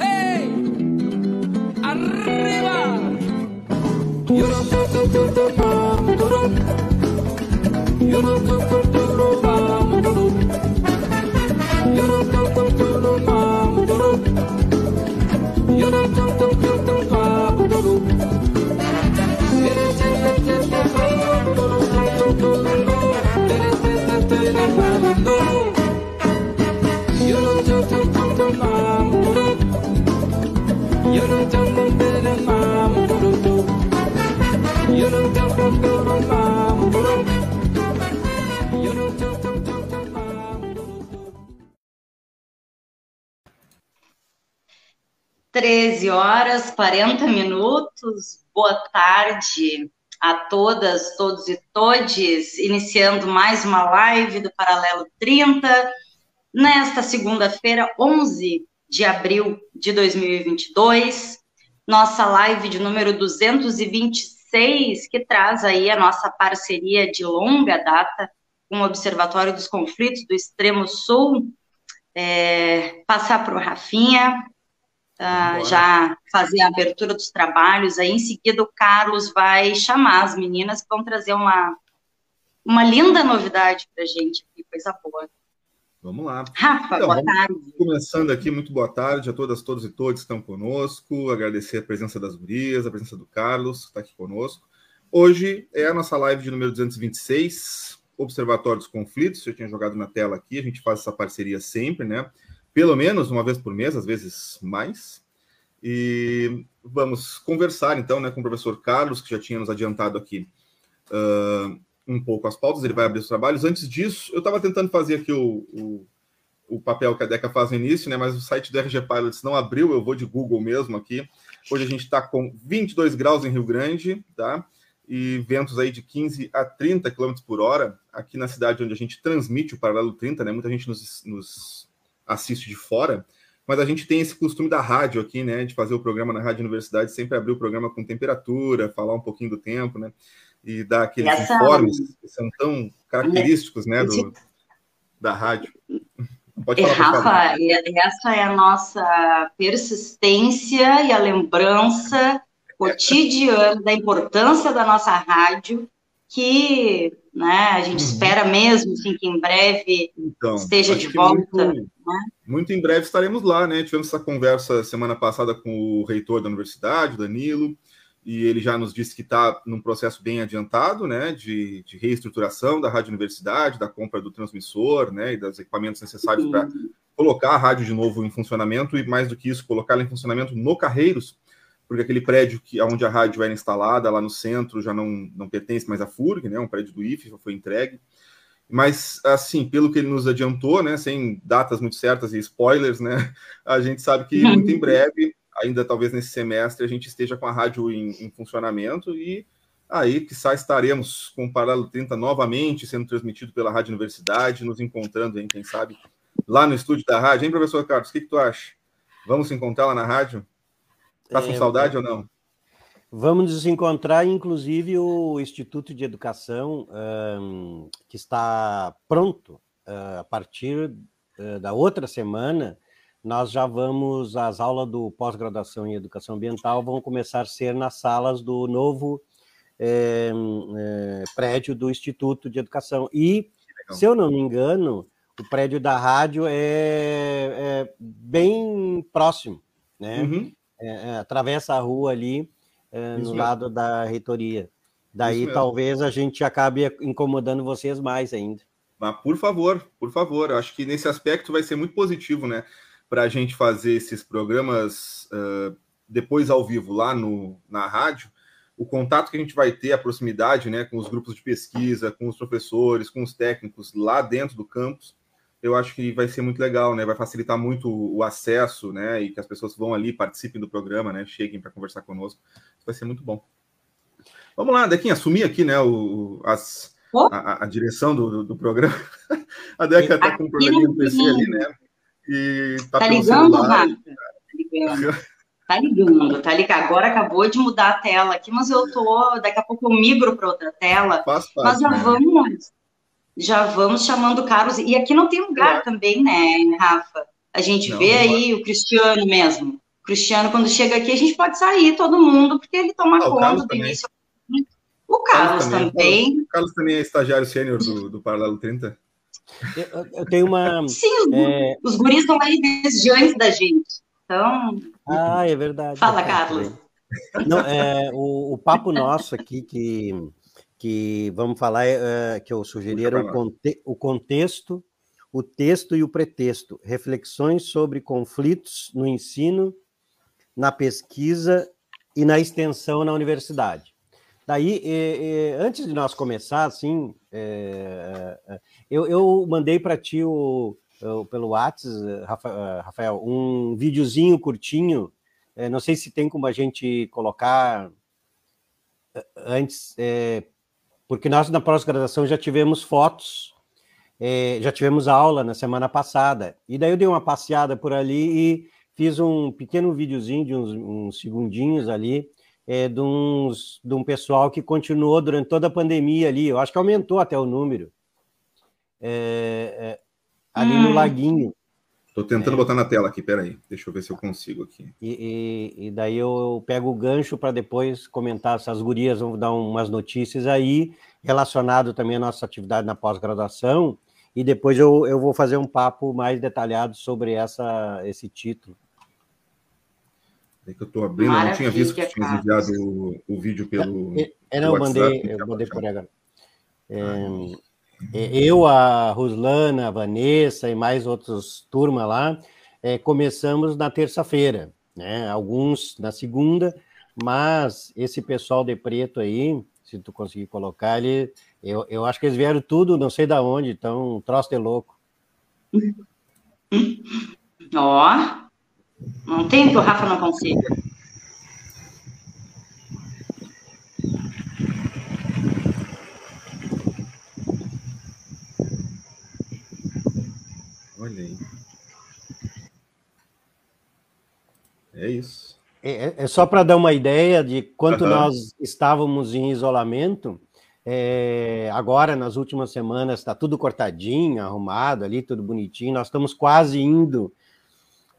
¡Hey! ¡Arriba! 13 horas 40 minutos. Boa tarde a todas, todos e todes, iniciando mais uma live do Paralelo 30, nesta segunda-feira, 11 de abril de 2022, nossa live de número 226, que traz aí a nossa parceria de longa data com o Observatório dos Conflitos do Extremo Sul. É, passar para o Rafinha, uh, já fazer a abertura dos trabalhos, aí em seguida o Carlos vai chamar as meninas que vão trazer uma, uma linda novidade para a gente, coisa boa. Vamos lá. Rafa, então, boa tarde. Começando aqui, muito boa tarde a todas, todos e todos que estão conosco. Agradecer a presença das gurias, a presença do Carlos, que está aqui conosco. Hoje é a nossa live de número 226, Observatório dos Conflitos. Eu tinha jogado na tela aqui, a gente faz essa parceria sempre, né? Pelo menos uma vez por mês, às vezes mais. E vamos conversar então né, com o professor Carlos, que já tinha nos adiantado aqui uh, um pouco as pautas, ele vai abrir os trabalhos. Antes disso, eu estava tentando fazer aqui o, o, o, papel que a DECA faz no início, né? Mas o site do RG Pilots não abriu, eu vou de Google mesmo aqui. Hoje a gente está com 22 graus em Rio Grande, tá? E ventos aí de 15 a 30 km por hora, aqui na cidade onde a gente transmite o Paralelo 30, né? Muita gente nos, nos assiste de fora, mas a gente tem esse costume da rádio aqui, né? De fazer o programa na Rádio Universidade, sempre abrir o programa com temperatura, falar um pouquinho do tempo, né? E dar aqueles Essa... informes que são tão característicos né, do, da rádio. Pode falar, Rafa, essa é a nossa persistência e a lembrança cotidiana da importância da nossa rádio, que né, a gente uhum. espera mesmo assim, que em breve então, esteja de volta. Muito, né? muito, em breve estaremos lá, né? Tivemos essa conversa semana passada com o reitor da universidade, Danilo, e ele já nos disse que está num processo bem adiantado, né, de, de, reestruturação da rádio universidade, da compra do transmissor, né, e dos equipamentos necessários para colocar a rádio de novo em funcionamento e mais do que isso, colocá-la em funcionamento no Carreiros, porque aquele prédio que onde a rádio era instalada lá no centro já não, não pertence mais à FURG, né, um prédio do IFE, já foi entregue. Mas, assim, pelo que ele nos adiantou, né, sem datas muito certas e spoilers, né, a gente sabe que muito em breve ainda talvez nesse semestre a gente esteja com a rádio em, em funcionamento e aí que estaremos com o Paralelo 30 novamente sendo transmitido pela Rádio Universidade, nos encontrando, hein, quem sabe, lá no estúdio da rádio. Hein, professor Carlos, o que, que tu acha? Vamos se encontrar lá na rádio? Tá com é, saudade ou não? Vamos nos encontrar, inclusive, o Instituto de Educação, um, que está pronto uh, a partir uh, da outra semana nós já vamos, as aulas do pós-graduação em educação ambiental vão começar a ser nas salas do novo é, é, prédio do Instituto de Educação. E, se eu não me engano, o prédio da rádio é, é bem próximo, né? Uhum. É, atravessa a rua ali, no mesmo. lado da reitoria. Daí talvez a gente acabe incomodando vocês mais ainda. Mas, por favor, por favor, acho que nesse aspecto vai ser muito positivo, né? Para a gente fazer esses programas uh, depois ao vivo lá no, na rádio, o contato que a gente vai ter, a proximidade né, com os grupos de pesquisa, com os professores, com os técnicos lá dentro do campus, eu acho que vai ser muito legal, né? Vai facilitar muito o acesso, né? E que as pessoas vão ali, participem do programa, né? Cheguem para conversar conosco. Vai ser muito bom. Vamos lá, Dequinha, assumir aqui, né? O, as, a, a, direção do, do, do programa. a Deca está com um probleminha no PC ali, né? E tá, tá ligando, Rafa? Tá ligando. Tá ligando, tá ligado. Agora acabou de mudar a tela aqui, mas eu tô. Daqui a pouco eu migro para outra tela. Faz mas já né? vamos, já vamos chamando o Carlos. E aqui não tem lugar também, né, Rafa? A gente não, vê não aí o Cristiano mesmo. O Cristiano, quando chega aqui, a gente pode sair todo mundo, porque ele toma ah, conta do início. O Carlos, Carlos também. também. O Carlos também é estagiário sênior do, do Paralelo 30. Eu, eu tenho uma. Sim, é... os guris estão aí desde antes da gente. Então. Ah, é verdade. Fala, Carlos. Não, é, o, o papo nosso aqui que, que vamos falar, é, que eu sugeri era o, conte, o contexto, o texto e o pretexto. Reflexões sobre conflitos no ensino, na pesquisa e na extensão na universidade. Daí, antes de nós começar, assim, é, é, eu, eu, mandei para ti o, pelo WhatsApp, Rafael, um videozinho curtinho. É, não sei se tem como a gente colocar antes, porque nós na pós-graduação já tivemos fotos, já tivemos aula na semana passada. E daí eu dei uma passeada por ali e fiz um pequeno videozinho de uns, uns segundinhos ali é, de, uns, de um pessoal que continuou durante toda a pandemia ali. Eu acho que aumentou até o número. É, é, ali hum. no Laguinho. Estou tentando é. botar na tela aqui, peraí. Deixa eu ver se eu consigo aqui. E, e, e daí eu pego o gancho para depois comentar se as gurias vão dar umas notícias aí, relacionado também à nossa atividade na pós-graduação, e depois eu, eu vou fazer um papo mais detalhado sobre essa, esse título. É que eu estou abrindo, Maravilha, eu não tinha visto que tinha enviado o, o, vídeo pelo. É, é não, eu mandei, eu mandei por agora. É, é, eu, a Ruslana, a Vanessa e mais outros turma lá, é, começamos na terça-feira, né? Alguns na segunda, mas esse pessoal de preto aí, se tu conseguir colocar, ele, eu, eu acho que eles vieram tudo, não sei da onde, então um troço de louco. Ó, oh. Não tem que o Rafa não consiga. Olha aí. É isso. É, é, é só para dar uma ideia de quanto uhum. nós estávamos em isolamento. É, agora, nas últimas semanas, está tudo cortadinho, arrumado ali, tudo bonitinho. Nós estamos quase indo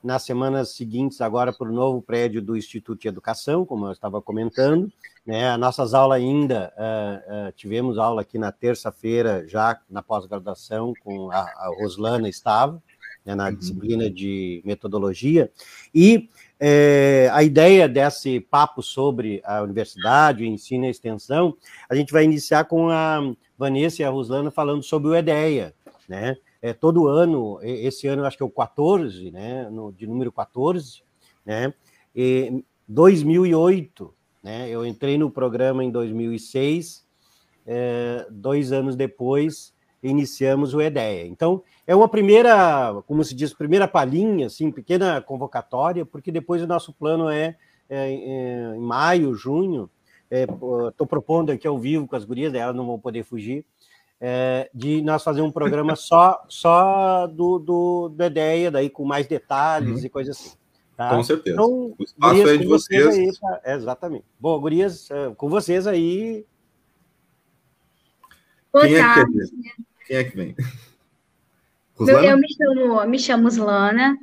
nas semanas seguintes agora para o novo prédio do Instituto de Educação, como eu estava comentando. Né? As nossas aulas ainda, uh, uh, tivemos aula aqui na terça-feira, já na pós-graduação, com a, a, Roslana estava, né, na uhum. disciplina de metodologia, e é, a ideia desse papo sobre a universidade, o ensino e a extensão, a gente vai iniciar com a Vanessa e a Roslana falando sobre o EDEA, né? É, todo ano, esse ano acho que é o 14, né, no, de número 14, né, e 2008, né, eu entrei no programa em 2006, é, dois anos depois iniciamos o EDEA. Então, é uma primeira, como se diz, primeira palhinha, assim, pequena convocatória, porque depois o nosso plano é, é, é em maio, junho, estou é, propondo aqui ao vivo com as gurias, elas não vão poder fugir, é, de nós fazer um programa só só do, do, do ideia, daí com mais detalhes uhum. e coisas assim. Tá? Com certeza. Então, o espaço gurias, é de vocês. vocês. Aí, tá? exatamente. Bom, Gurias, é, com vocês aí. Quem é, que vem? Quem é que vem? Eu, eu me chamo, me chamo Slana.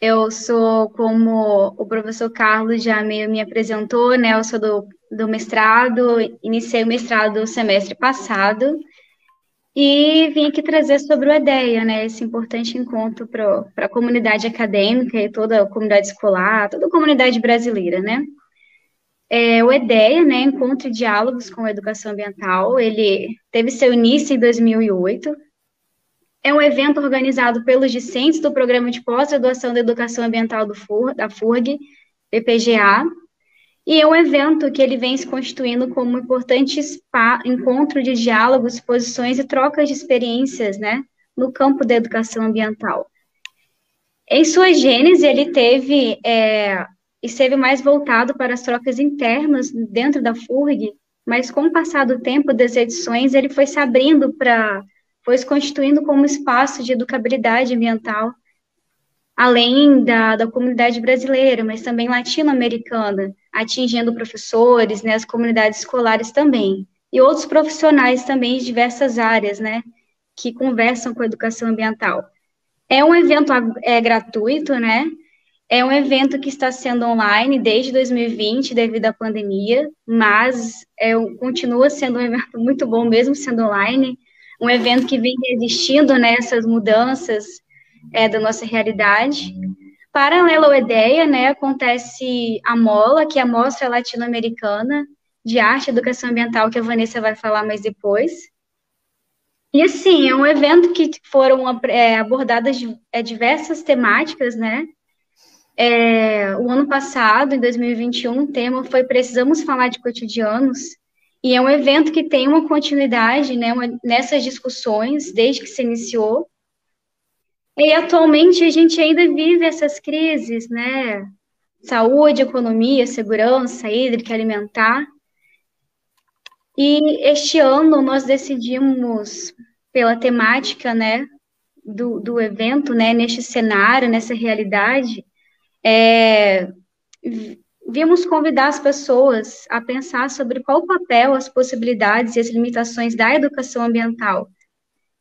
Eu sou, como o professor Carlos já meio me apresentou, né? Eu sou do, do mestrado, iniciei o mestrado no semestre passado e vim aqui trazer sobre o EDEA, né, esse importante encontro para a comunidade acadêmica e toda a comunidade escolar, toda a comunidade brasileira, né. É, o EDEA, né, Encontro e Diálogos com a Educação Ambiental, ele teve seu início em 2008, é um evento organizado pelos discentes do Programa de Pós-Graduação da Educação Ambiental do FUR, da FURG, PPGA, e é um evento que ele vem se constituindo como um importante encontro de diálogos, posições e trocas de experiências, né, no campo da educação ambiental. Em sua gênese, ele teve, é, esteve mais voltado para as trocas internas dentro da FURG, mas com o passar do tempo das edições, ele foi se abrindo para, foi se constituindo como espaço de educabilidade ambiental, além da, da comunidade brasileira, mas também latino-americana, atingindo professores, né, as comunidades escolares também, e outros profissionais também de diversas áreas, né, que conversam com a educação ambiental. É um evento é, gratuito, né? É um evento que está sendo online desde 2020, devido à pandemia, mas é, continua sendo um evento muito bom, mesmo sendo online. Um evento que vem resistindo nessas mudanças é, da nossa realidade. Paralelo à ideia, né, acontece a MOLA, que é a Mostra Latino-Americana de Arte e Educação Ambiental, que a Vanessa vai falar mais depois. E assim, é um evento que foram é, abordadas é, diversas temáticas, né? É, o ano passado, em 2021, o tema foi Precisamos Falar de Cotidianos, e é um evento que tem uma continuidade né, uma, nessas discussões desde que se iniciou. E atualmente a gente ainda vive essas crises, né? Saúde, economia, segurança hídrica, alimentar. E este ano nós decidimos, pela temática, né, do, do evento, né, neste cenário, nessa realidade, é, vimos convidar as pessoas a pensar sobre qual o papel, as possibilidades e as limitações da educação ambiental.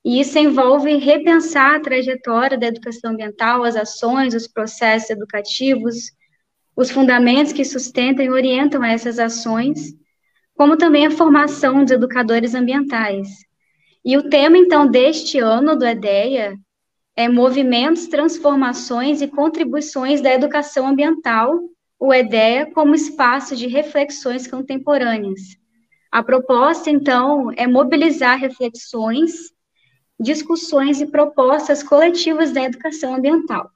E isso envolve repensar a trajetória da educação ambiental, as ações, os processos educativos, os fundamentos que sustentam e orientam essas ações como também a formação dos educadores ambientais. E o tema, então, deste ano do EDEA é Movimentos, Transformações e Contribuições da Educação Ambiental, o EDEA como espaço de reflexões contemporâneas. A proposta, então, é mobilizar reflexões, discussões e propostas coletivas da educação ambiental.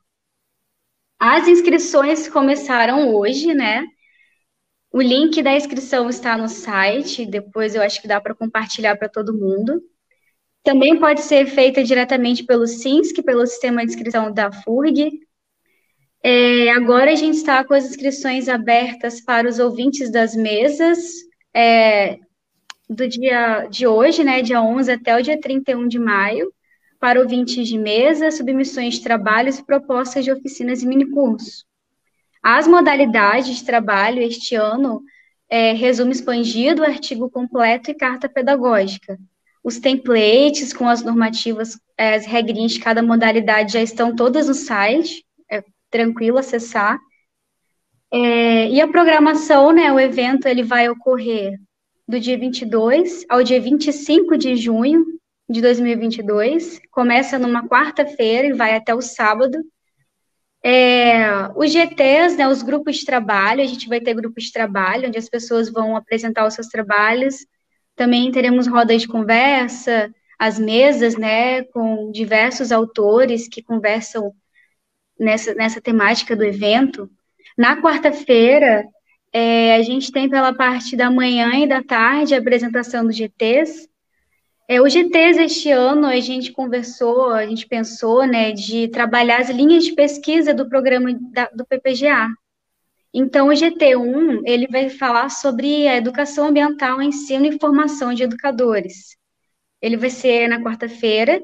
As inscrições começaram hoje, né? O link da inscrição está no site, depois eu acho que dá para compartilhar para todo mundo. Também pode ser feita diretamente pelo SINSC, pelo sistema de inscrição da FURG. É, agora a gente está com as inscrições abertas para os ouvintes das mesas, é, do dia de hoje, né, dia 11 até o dia 31 de maio, para ouvintes de mesa, submissões de trabalhos e propostas de oficinas e minicursos. As modalidades de trabalho este ano é, resumo expandido, artigo completo e carta pedagógica. Os templates com as normativas, é, as regrinhas de cada modalidade já estão todas no site, é tranquilo acessar. É, e a programação, né, o evento ele vai ocorrer do dia 22 ao dia 25 de junho de 2022. Começa numa quarta-feira e vai até o sábado. É, os GTs, né, os grupos de trabalho, a gente vai ter grupos de trabalho, onde as pessoas vão apresentar os seus trabalhos. Também teremos rodas de conversa, as mesas, né, com diversos autores que conversam nessa, nessa temática do evento. Na quarta-feira, é, a gente tem pela parte da manhã e da tarde a apresentação dos GTs, é, o GTs este ano a gente conversou, a gente pensou, né, de trabalhar as linhas de pesquisa do programa da, do PPGA. Então, o GT1, ele vai falar sobre a educação ambiental, ensino e formação de educadores. Ele vai ser na quarta-feira,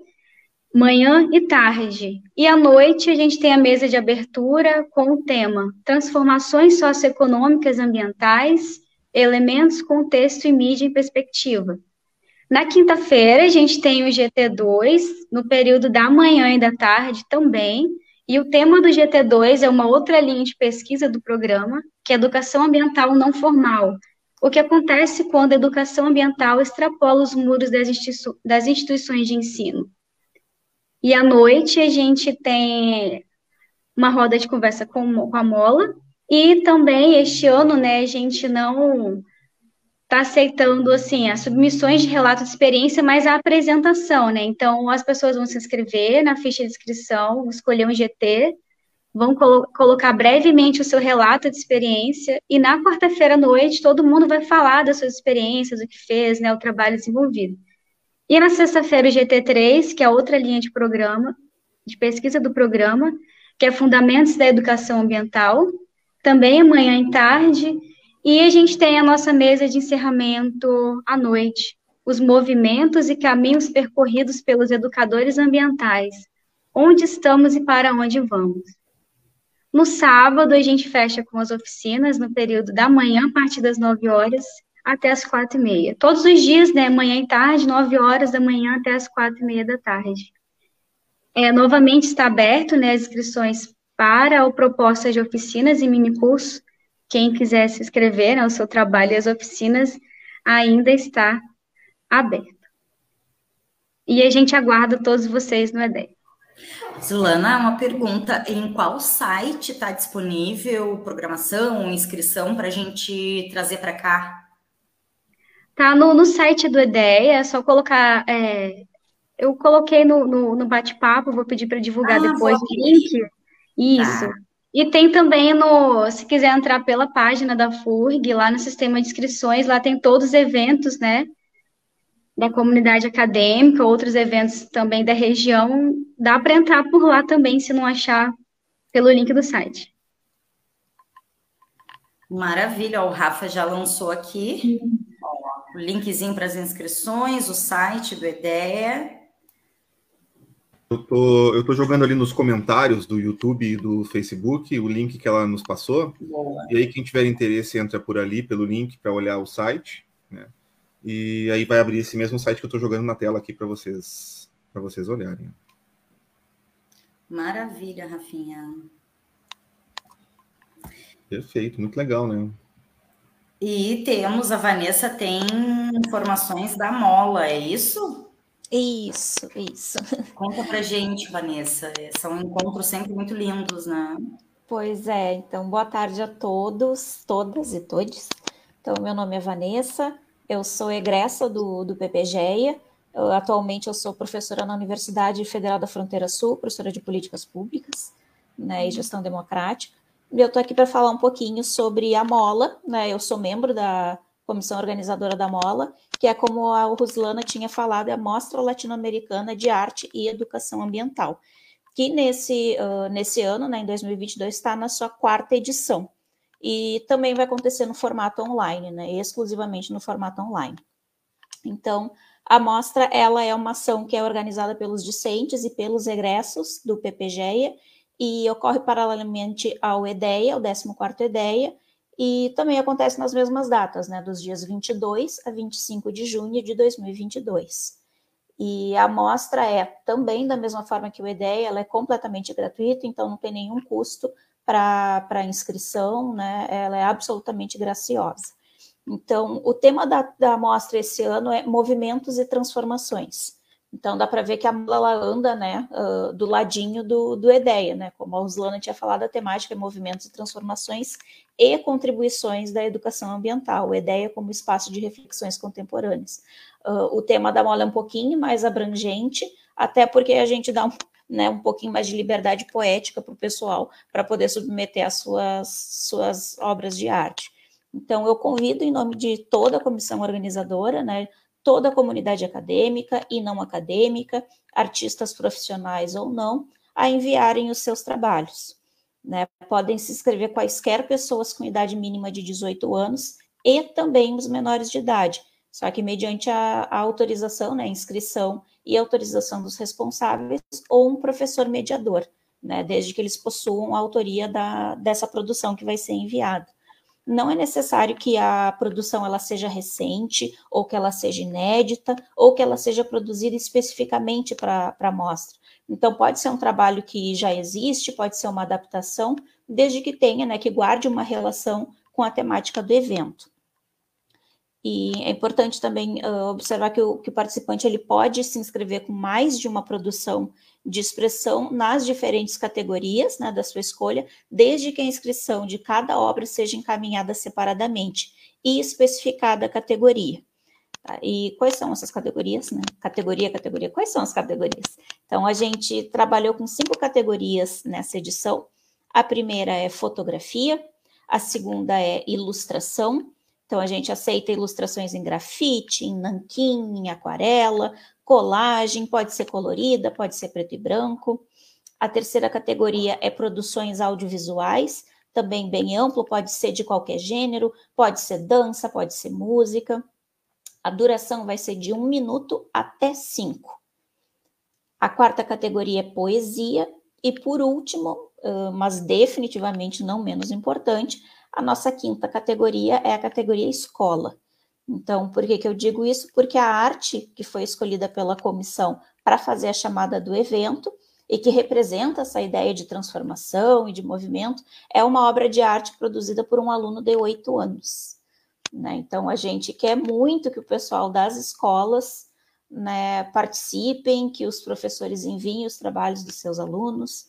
manhã e tarde. E à noite a gente tem a mesa de abertura com o tema Transformações socioeconômicas ambientais, elementos, contexto e mídia em perspectiva. Na quinta-feira, a gente tem o GT2, no período da manhã e da tarde também, e o tema do GT2 é uma outra linha de pesquisa do programa, que é Educação Ambiental Não Formal, o que acontece quando a educação ambiental extrapola os muros das, institu das instituições de ensino. E à noite, a gente tem uma roda de conversa com, com a Mola, e também este ano, né, a gente não está aceitando assim as submissões de relato de experiência, mas a apresentação, né? Então as pessoas vão se inscrever na ficha de inscrição, escolher um GT, vão colo colocar brevemente o seu relato de experiência e na quarta-feira à noite todo mundo vai falar das suas experiências, o que fez, né, o trabalho desenvolvido. E na sexta-feira o GT3, que é outra linha de programa, de pesquisa do programa, que é Fundamentos da Educação Ambiental, também amanhã em tarde, e a gente tem a nossa mesa de encerramento à noite, os movimentos e caminhos percorridos pelos educadores ambientais, onde estamos e para onde vamos. No sábado, a gente fecha com as oficinas no período da manhã, a partir das 9 horas, até as quatro e meia. Todos os dias, né, manhã e tarde, 9 horas da manhã até as quatro e meia da tarde. É, novamente está aberto né, as inscrições para o proposta de oficinas e mini cursos. Quem quiser se inscrever, né, o seu trabalho e as oficinas ainda está aberto. E a gente aguarda todos vocês no EDEC. Zulana, uma pergunta: em qual site está disponível programação, inscrição para a gente trazer para cá? Tá no, no site do EDEA, é só colocar. É, eu coloquei no, no, no bate-papo, vou pedir para divulgar ah, depois o link. Isso. Tá. E tem também no, se quiser entrar pela página da FURG, lá no sistema de inscrições, lá tem todos os eventos, né? Da comunidade acadêmica, outros eventos também da região. Dá para entrar por lá também, se não achar pelo link do site. Maravilha, o Rafa já lançou aqui o linkzinho para as inscrições, o site do EDEA. Eu tô, eu tô jogando ali nos comentários do YouTube e do Facebook o link que ela nos passou. Boa. E aí, quem tiver interesse, entra por ali pelo link para olhar o site. Né? E aí vai abrir esse mesmo site que eu estou jogando na tela aqui para vocês, para vocês olharem. Maravilha, Rafinha. Perfeito, muito legal, né? E temos, a Vanessa tem informações da Mola, é isso? Isso, isso. Conta pra gente, Vanessa. São encontros sempre muito lindos, né? Pois é, então boa tarde a todos, todas e todos. Então, meu nome é Vanessa, eu sou egressa do, do PPGEA. Eu, atualmente eu sou professora na Universidade Federal da Fronteira Sul, professora de políticas públicas né, e gestão democrática eu estou aqui para falar um pouquinho sobre a Mola, né? Eu sou membro da comissão organizadora da Mola, que é como a Ruslana tinha falado, é a Mostra Latino-Americana de Arte e Educação Ambiental, que nesse, uh, nesse ano, né, em 2022, está na sua quarta edição. E também vai acontecer no formato online, né, exclusivamente no formato online. Então, a mostra ela é uma ação que é organizada pelos discentes e pelos egressos do PPGEA, e ocorre paralelamente ao EDEA, o 14º EDEA, e também acontece nas mesmas datas, né, dos dias 22 a 25 de junho de 2022. E a amostra é também da mesma forma que o EDEA, ela é completamente gratuita, então não tem nenhum custo para inscrição, né, ela é absolutamente graciosa. Então, o tema da, da amostra esse ano é movimentos e transformações. Então dá para ver que a mala anda, né, uh, do ladinho do, do EDEA, né, como a Ruslana tinha falado, a temática é movimentos e transformações e contribuições da educação ambiental, o EDEA como espaço de reflexões contemporâneas. Uh, o tema da mola é um pouquinho mais abrangente, até porque a gente dá um, né, um pouquinho mais de liberdade poética para o pessoal, para poder submeter as suas, suas obras de arte. Então, eu convido, em nome de toda a comissão organizadora, né, toda a comunidade acadêmica e não acadêmica, artistas profissionais ou não, a enviarem os seus trabalhos. Né? Podem se inscrever quaisquer pessoas com idade mínima de 18 anos e também os menores de idade, só que mediante a, a autorização, né, inscrição e autorização dos responsáveis ou um professor mediador, né, desde que eles possuam a autoria da, dessa produção que vai ser enviada não é necessário que a produção ela seja recente, ou que ela seja inédita, ou que ela seja produzida especificamente para a mostra. Então, pode ser um trabalho que já existe, pode ser uma adaptação, desde que tenha, né, que guarde uma relação com a temática do evento. E é importante também uh, observar que o, que o participante ele pode se inscrever com mais de uma produção de expressão nas diferentes categorias né, da sua escolha, desde que a inscrição de cada obra seja encaminhada separadamente e especificada a categoria. Tá? E quais são essas categorias? Né? Categoria, categoria, quais são as categorias? Então, a gente trabalhou com cinco categorias nessa edição. A primeira é fotografia, a segunda é ilustração, então, a gente aceita ilustrações em grafite, em nanquim, em aquarela, colagem, pode ser colorida, pode ser preto e branco. A terceira categoria é produções audiovisuais, também bem amplo, pode ser de qualquer gênero, pode ser dança, pode ser música. A duração vai ser de um minuto até cinco. A quarta categoria é poesia. E por último, mas definitivamente não menos importante, a nossa quinta categoria é a categoria escola. Então, por que, que eu digo isso? Porque a arte que foi escolhida pela comissão para fazer a chamada do evento, e que representa essa ideia de transformação e de movimento, é uma obra de arte produzida por um aluno de oito anos. Né? Então, a gente quer muito que o pessoal das escolas né, participem, que os professores enviem os trabalhos dos seus alunos,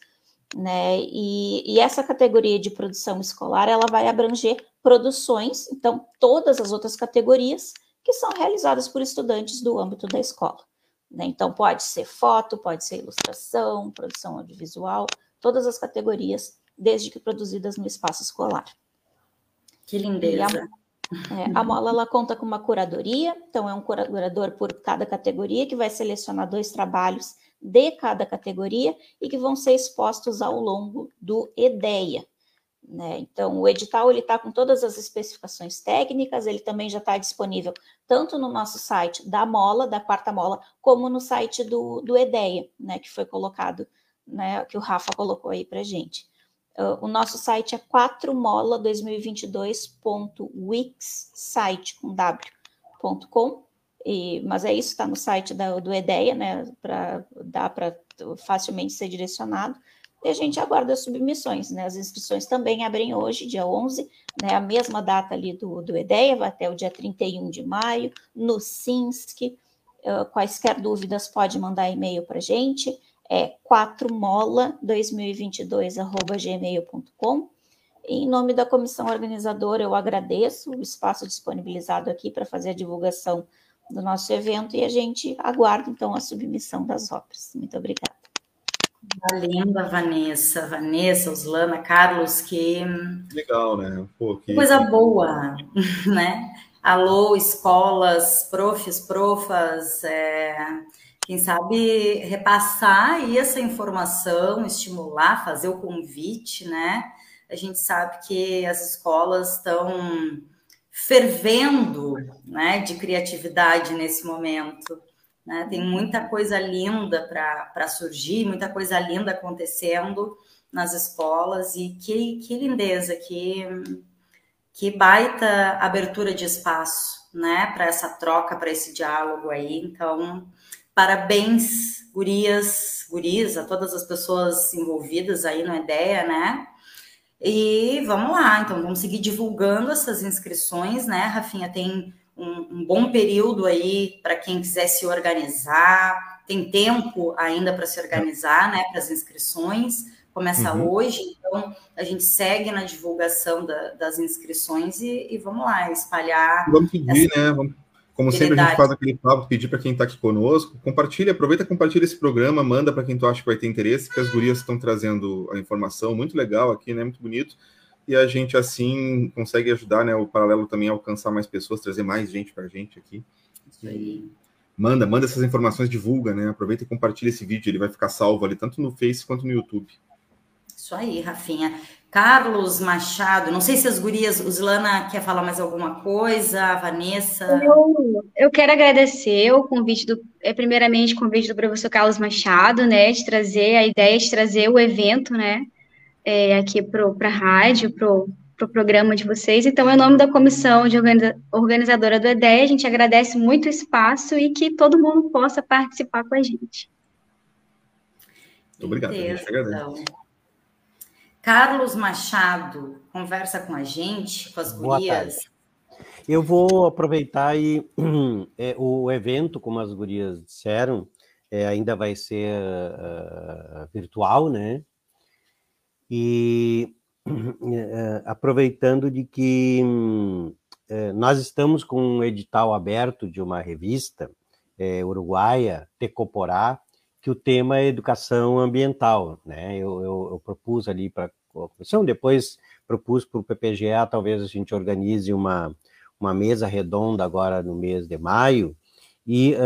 né? E, e, essa categoria de produção escolar ela vai abranger produções, então todas as outras categorias que são realizadas por estudantes do âmbito da escola. Né? Então pode ser foto, pode ser ilustração, produção audiovisual, todas as categorias, desde que produzidas no espaço escolar. Que lindeza! É, a Mola ela conta com uma curadoria, então é um curador por cada categoria que vai selecionar dois trabalhos de cada categoria e que vão ser expostos ao longo do EDEA. Né? Então, o edital ele está com todas as especificações técnicas, ele também já está disponível tanto no nosso site da Mola, da Quarta Mola, como no site do, do EDEA, né, que foi colocado, né, que o Rafa colocou aí para gente. Uh, o nosso site é 4mola2022.wixsite com w.com e, mas é isso, está no site da, do EDEA, né? Para dar para facilmente ser direcionado. E a gente aguarda as submissões, né? As inscrições também abrem hoje, dia 11, né? A mesma data ali do, do EDEA, vai até o dia 31 de maio, no SINSC. Uh, quaisquer dúvidas, pode mandar e-mail para a gente, é 4mola2022.gmail.com. Em nome da comissão organizadora, eu agradeço o espaço disponibilizado aqui para fazer a divulgação do nosso evento e a gente aguarda então a submissão das obras. Muito obrigada. Linda, Vanessa, Vanessa, Oslana, Carlos, que legal, né? Pô, que... Coisa boa, né? Alô, escolas, profs, profas, é... quem sabe repassar aí essa informação, estimular, fazer o convite, né? A gente sabe que as escolas estão fervendo né, de criatividade nesse momento. Né? Tem muita coisa linda para surgir, muita coisa linda acontecendo nas escolas, e que, que lindeza, que, que baita abertura de espaço né, para essa troca, para esse diálogo aí. Então, parabéns, gurias, guris, a todas as pessoas envolvidas aí no IDEA, né? E vamos lá, então vamos seguir divulgando essas inscrições, né? Rafinha tem um, um bom período aí para quem quiser se organizar, tem tempo ainda para se organizar, né? Para as inscrições. Começa uhum. hoje, então a gente segue na divulgação da, das inscrições e, e, vamos lá, espalhar. Vamos pedir, essa... né? Vamos como sempre, a gente faz aquele papo, pedir para quem está aqui conosco, compartilha, aproveita, compartilha esse programa, manda para quem tu acha que vai ter interesse, que as gurias estão trazendo a informação, muito legal aqui, né? Muito bonito. E a gente, assim, consegue ajudar, né? O paralelo também a alcançar mais pessoas, trazer mais gente para a gente aqui. Isso aí. Manda, manda essas informações, divulga, né? Aproveita e compartilha esse vídeo, ele vai ficar salvo ali, tanto no Face quanto no YouTube. Isso aí, Rafinha. Carlos Machado, não sei se as gurias, Uslana quer falar mais alguma coisa, a Vanessa. Eu, eu quero agradecer o convite do, é, primeiramente, o convite do professor Carlos Machado, né, de trazer a ideia de trazer o evento, né, é, aqui para a rádio, para o pro programa de vocês. Então, em nome da comissão de organiza, organizadora do EDEA, a gente agradece muito o espaço e que todo mundo possa participar com a gente. Muito obrigado, a gente agradece. Então. Carlos Machado conversa com a gente, com as Boa gurias. Tarde. Eu vou aproveitar e é, o evento, como as gurias disseram, é, ainda vai ser uh, virtual, né? E uh, aproveitando de que uh, nós estamos com um edital aberto de uma revista uruguaia, Tecoporá, que o tema é educação ambiental, né? Eu, eu, eu propus ali para a comissão, depois propus para o PPGA, talvez a gente organize uma, uma mesa redonda agora no mês de maio, e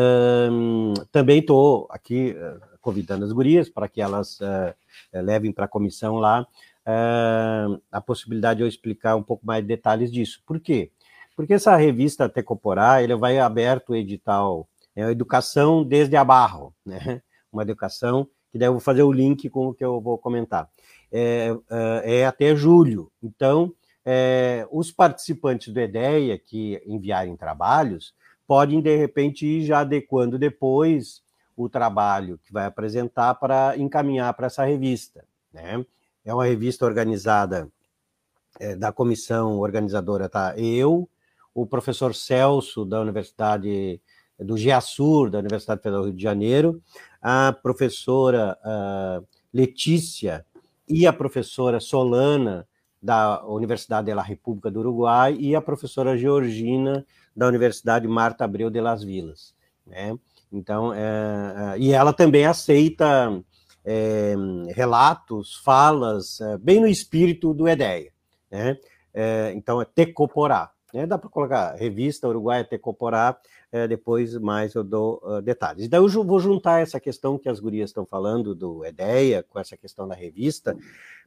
um, também estou aqui uh, convidando as gurias para que elas uh, levem para a comissão lá uh, a possibilidade de eu explicar um pouco mais detalhes disso. Por quê? Porque essa revista Tecoporá, ele vai aberto o edital, é educação desde a barro, né? Uma educação, que daí eu vou fazer o link com o que eu vou comentar. É, é, é até julho. Então, é, os participantes do EDEA que enviarem trabalhos podem, de repente, ir já adequando depois o trabalho que vai apresentar para encaminhar para essa revista. Né? É uma revista organizada é, da comissão organizadora, tá? Eu, o professor Celso, da Universidade do GEASUR, da Universidade Federal do Rio de Janeiro, a professora uh, Letícia e a professora Solana, da Universidade da República do Uruguai, e a professora Georgina, da Universidade Marta Abreu de Las Vilas. Né? Então, é, é, e ela também aceita é, relatos, falas, é, bem no espírito do EDEA. Né? É, então, é Tecoporá. Né? Dá para colocar revista Uruguai Tecoporá, é, depois mais eu dou uh, detalhes. Então, eu vou juntar essa questão que as gurias estão falando do EDEA com essa questão da revista,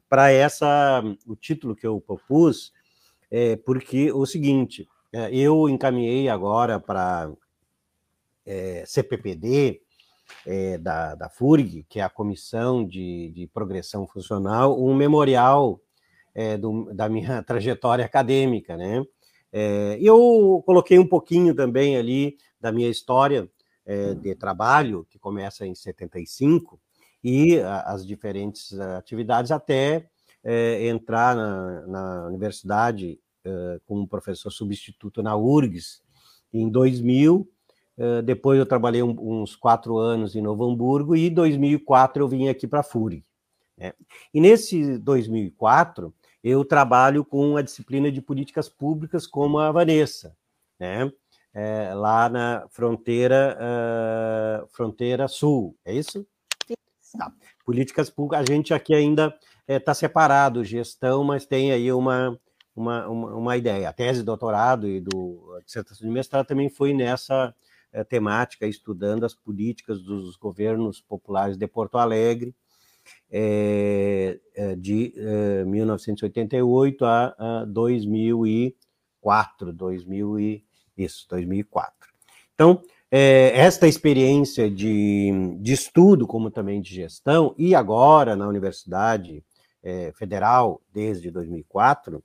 para essa o título que eu propus, é, porque o seguinte, eu encaminhei agora para é, CPPD, é, da, da FURG, que é a Comissão de, de Progressão Funcional, um memorial é, do, da minha trajetória acadêmica, né? É, eu coloquei um pouquinho também ali da minha história é, de trabalho, que começa em 75, e a, as diferentes atividades até é, entrar na, na universidade é, como professor substituto na URGS em 2000, eh, depois eu trabalhei uns quatro anos em Novo Hamburgo e em 2004 eu vim aqui para a FURG. Né? E nesse 2004 eu trabalho com a disciplina de políticas públicas como a Vanessa, né? É, lá na fronteira uh, fronteira sul, é isso? Tá. Políticas públicas, a gente aqui ainda está é, separado, gestão, mas tem aí uma, uma, uma, uma ideia. A tese de doutorado e do a dissertação de mestrado também foi nessa é, temática, estudando as políticas dos governos populares de Porto Alegre, é, de 1988 a, a 2004, 2000 e, isso, 2004. Então, é, esta experiência de, de estudo, como também de gestão, e agora na Universidade é, Federal, desde 2004,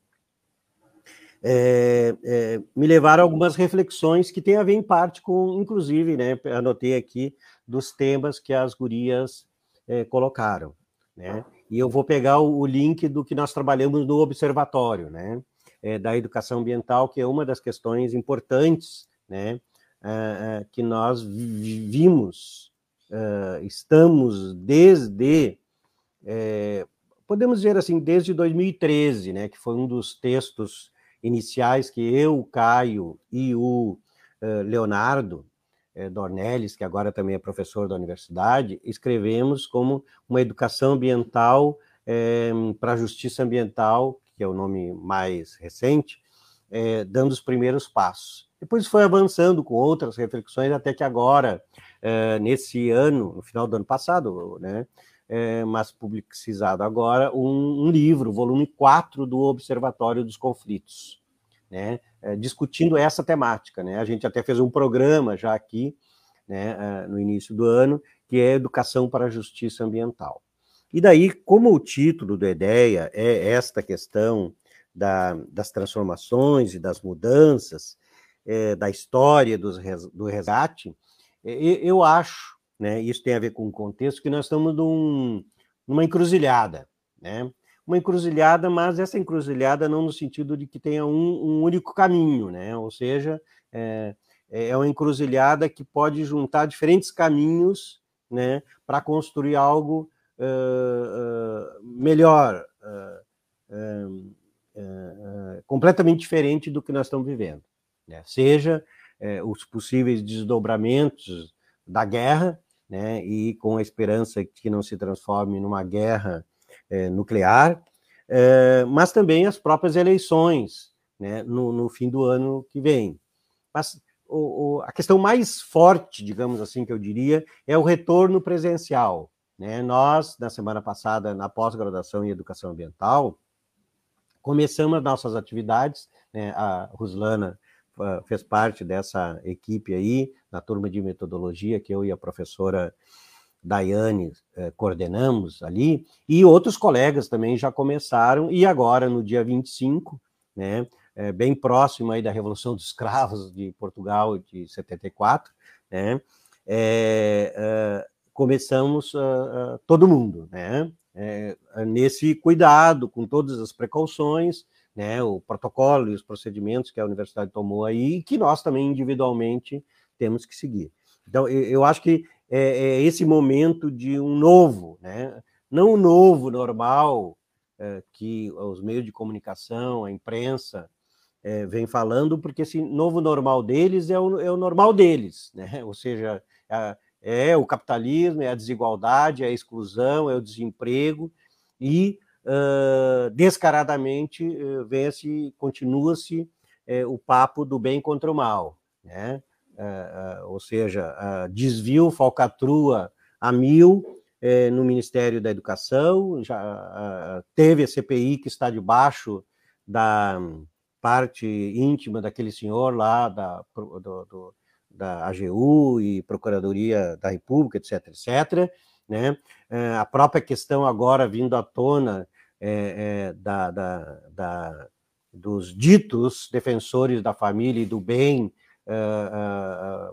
é, é, me levaram a algumas reflexões que têm a ver em parte com, inclusive, né, anotei aqui, dos temas que as gurias é, colocaram, né? E eu vou pegar o, o, link do que nós trabalhamos no observatório, né? É, da educação ambiental, que é uma das questões importantes, né? É, que nós vimos, estamos desde podemos dizer assim, desde 2013, né, que foi um dos textos iniciais que eu, Caio e o Leonardo Dornelles, que agora também é professor da universidade, escrevemos como uma educação ambiental eh, para a justiça ambiental, que é o nome mais recente, dando os primeiros passos. Depois foi avançando com outras reflexões, até que agora, nesse ano, no final do ano passado, né, é, mas publicizado agora, um, um, livro, volume 4 do Observatório dos Conflitos, né, é, discutindo essa temática. Né? A gente até fez um programa já aqui, né, é, no início do ano, que é Educação para a Justiça Ambiental. E daí, como o título da ideia é esta questão da, das transformações e das mudanças, é, da história dos, do resgate, eu acho né? Isso tem a ver com o contexto que nós estamos num, numa encruzilhada, né? Uma encruzilhada, mas essa encruzilhada não no sentido de que tenha um, um único caminho, né? Ou seja, é, é uma encruzilhada que pode juntar diferentes caminhos, né? Para construir algo uh, uh, melhor, uh, completamente diferente do que nós estamos vivendo, né? Seja os possíveis desdobramentos da guerra, né, e com a esperança que não se transforme numa guerra é, nuclear, é, mas também as próprias eleições né, no, no, fim do ano que vem. Mas o, o, a questão mais forte, digamos assim, que eu diria, é o retorno presencial. Né? Nós, na semana passada, na pós-graduação em Educação Ambiental, começamos as nossas atividades, né? a Ruslana uh, fez parte dessa equipe aí, na turma de metodologia, que eu e a professora Daiane uh, coordenamos ali, e outros colegas também já começaram, e agora, no dia 25, né, é, bem próximo aí da Revolução dos Escravos de Portugal de 74, né, é, é, começamos uh, todo mundo, né? Nesse cuidado, com todas as precauções, né? O protocolo e os procedimentos que a universidade tomou aí, que nós também individualmente temos que seguir. Então, eu acho que é, é, esse momento de um novo, né? Não um novo normal é, que os meios de comunicação, a imprensa é, vem falando, porque esse novo normal deles é o, é o normal deles, né? Ou seja, é o capitalismo, é a desigualdade, é a exclusão, é o desemprego, e uh, descaradamente uh, vence, continua-se uh, o papo do bem contra o mal, né? Ou seja, desvio, falcatrua a mil no Ministério da Educação, já teve a CPI que está debaixo da parte íntima daquele senhor lá da, do, do da AGU e Procuradoria da República, etc., etc., né? É, a própria questão agora vindo à tona é, é, da, da, da, dos ditos defensores da família e do bem é, é,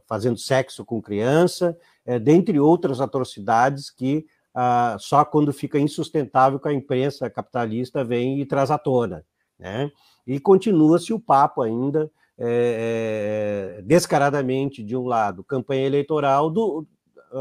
fazendo sexo com criança, dentre outras atrocidades que ah, só quando fica insustentável que a imprensa capitalista vem e traz à tona. Né? E continua-se o papo ainda é, descaradamente de um lado, campanha eleitoral, do,